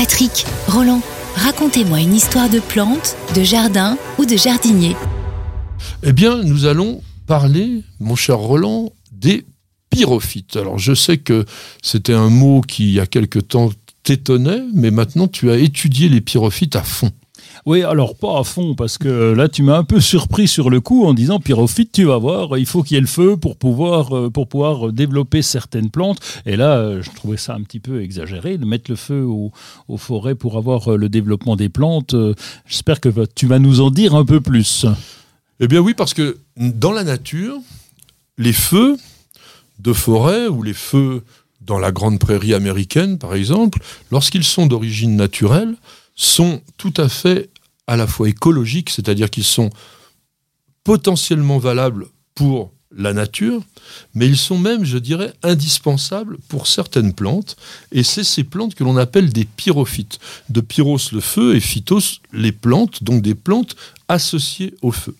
Patrick, Roland, racontez-moi une histoire de plante, de jardin ou de jardinier. Eh bien, nous allons parler, mon cher Roland, des pyrophytes. Alors, je sais que c'était un mot qui, il y a quelque temps, t'étonnait, mais maintenant, tu as étudié les pyrophytes à fond. Oui, alors pas à fond, parce que là, tu m'as un peu surpris sur le coup en disant pyrophyte, tu vas voir, il faut qu'il y ait le feu pour pouvoir, euh, pour pouvoir développer certaines plantes. Et là, euh, je trouvais ça un petit peu exagéré de mettre le feu aux, forêts pour avoir euh, le développement des plantes. J'espère que tu vas nous en dire un peu plus. Eh bien oui, parce que dans la nature, les feux de forêt ou les feux dans la grande prairie américaine, par exemple, lorsqu'ils sont d'origine naturelle, sont tout à fait à la fois écologiques, c'est-à-dire qu'ils sont potentiellement valables pour la nature, mais ils sont même, je dirais, indispensables pour certaines plantes, et c'est ces plantes que l'on appelle des pyrophytes. De pyros le feu et phytos les plantes, donc des plantes associées au feu.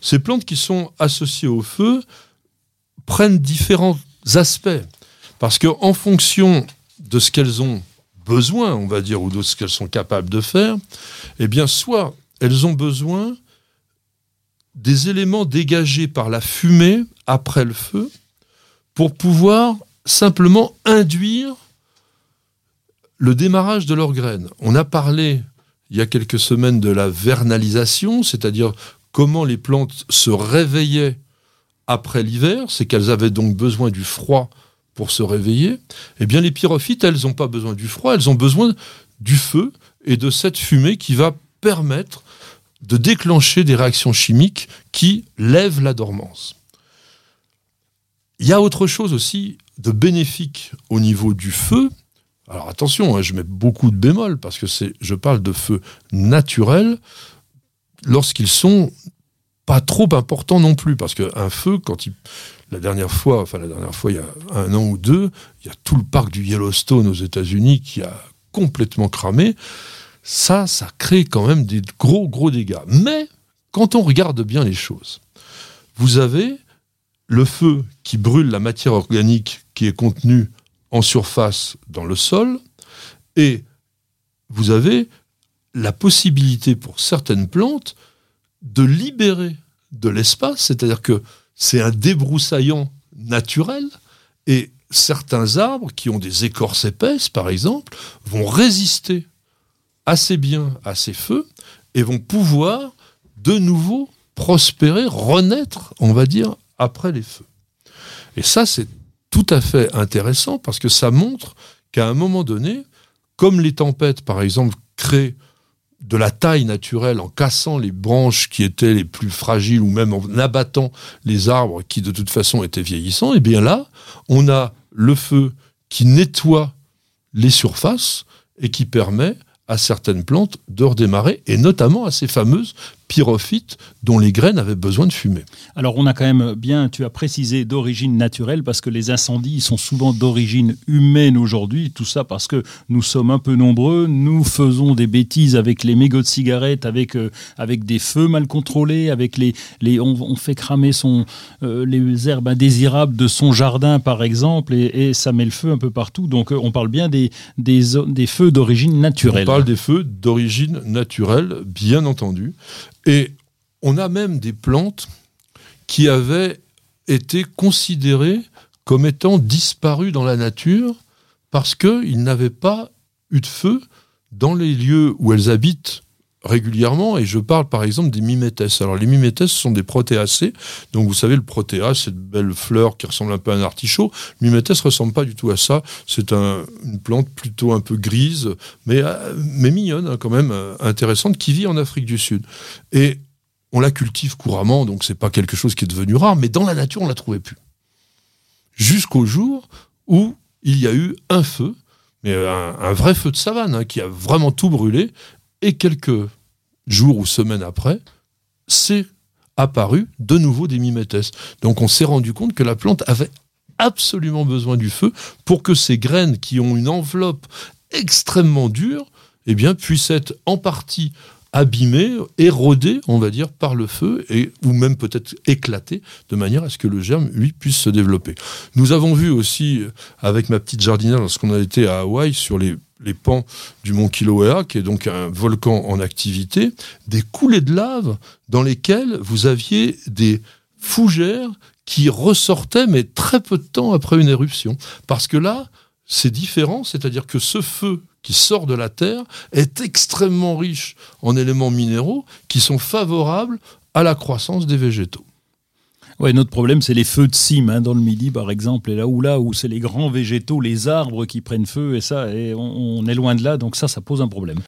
Ces plantes qui sont associées au feu prennent différents aspects, parce qu'en fonction de ce qu'elles ont besoin, on va dire, ou de ce qu'elles sont capables de faire, eh bien, soit elles ont besoin des éléments dégagés par la fumée après le feu pour pouvoir simplement induire le démarrage de leurs graines. On a parlé il y a quelques semaines de la vernalisation, c'est-à-dire comment les plantes se réveillaient après l'hiver, c'est qu'elles avaient donc besoin du froid pour se réveiller, eh bien les pyrophytes, elles n'ont pas besoin du froid, elles ont besoin du feu et de cette fumée qui va permettre de déclencher des réactions chimiques qui lèvent la dormance. Il y a autre chose aussi de bénéfique au niveau du feu. Alors attention, hein, je mets beaucoup de bémol parce que c'est, je parle de feu naturel lorsqu'ils sont pas trop importants non plus parce qu'un feu, quand il, la dernière fois, enfin la dernière fois, il y a un an ou deux, il y a tout le parc du Yellowstone aux États-Unis qui a complètement cramé. Ça, ça crée quand même des gros, gros dégâts. Mais quand on regarde bien les choses, vous avez le feu qui brûle la matière organique qui est contenue en surface dans le sol, et vous avez la possibilité pour certaines plantes de libérer de l'espace, c'est-à-dire que c'est un débroussaillant naturel et certains arbres qui ont des écorces épaisses, par exemple, vont résister assez bien à ces feux et vont pouvoir de nouveau prospérer, renaître, on va dire, après les feux. Et ça, c'est tout à fait intéressant parce que ça montre qu'à un moment donné, comme les tempêtes, par exemple, créent de la taille naturelle en cassant les branches qui étaient les plus fragiles ou même en abattant les arbres qui de toute façon étaient vieillissants, et eh bien là, on a le feu qui nettoie les surfaces et qui permet à certaines plantes de redémarrer, et notamment à ces fameuses pyrophytes dont les graines avaient besoin de fumer. Alors on a quand même bien, tu as précisé, d'origine naturelle, parce que les incendies sont souvent d'origine humaine aujourd'hui, tout ça parce que nous sommes un peu nombreux, nous faisons des bêtises avec les mégots de cigarettes, avec, euh, avec des feux mal contrôlés, avec les, les, on, fait cramer son, euh, les herbes indésirables de son jardin par exemple, et, ça met le feu un peu partout, donc euh, on parle bien des, des, des feux d'origine naturelle. On parle des feux d'origine naturelle, bien entendu. Et on a même des plantes qui avaient été considérées comme étant disparues dans la nature parce qu'ils n'avaient pas eu de feu dans les lieux où elles habitent régulièrement, et je parle par exemple des mimétès. Alors les mimétès sont des protéacées, donc vous savez le protéa, cette belle fleur qui ressemble un peu à un artichaut. Le mimétès ressemble pas du tout à ça. C'est une plante plutôt un peu grise, mais, euh, mais mignonne hein, quand même, euh, intéressante, qui vit en Afrique du Sud. Et on la cultive couramment, donc c'est pas quelque chose qui est devenu rare, mais dans la nature on la trouvait plus. Jusqu'au jour où il y a eu un feu, mais un, vrai feu de savane, hein, qui a vraiment tout brûlé, et quelques jours ou semaines après, c'est apparu de nouveau des mimétès. Donc on s'est rendu compte que la plante avait absolument besoin du feu pour que ces graines qui ont une enveloppe extrêmement dure eh bien, puissent être en partie abîmées, érodées, on va dire, par le feu, et, ou même peut-être éclatées, de manière à ce que le germe, lui, puisse se développer. Nous avons vu aussi, avec ma petite jardinière, lorsqu'on a été à Hawaï, sur les les pans du mont Kilauea, qui est donc un volcan en activité, des coulées de lave dans lesquelles vous aviez des fougères qui ressortaient, mais très peu de temps après une éruption. Parce que là, c'est différent, c'est-à-dire que ce feu qui sort de la Terre est extrêmement riche en éléments minéraux qui sont favorables à la croissance des végétaux. Ouais, notre problème, c'est les feux de cime hein, dans le Midi, par exemple, et là où là où c'est les grands végétaux, les arbres qui prennent feu, et ça, et on, est loin de là, donc ça, ça pose un problème.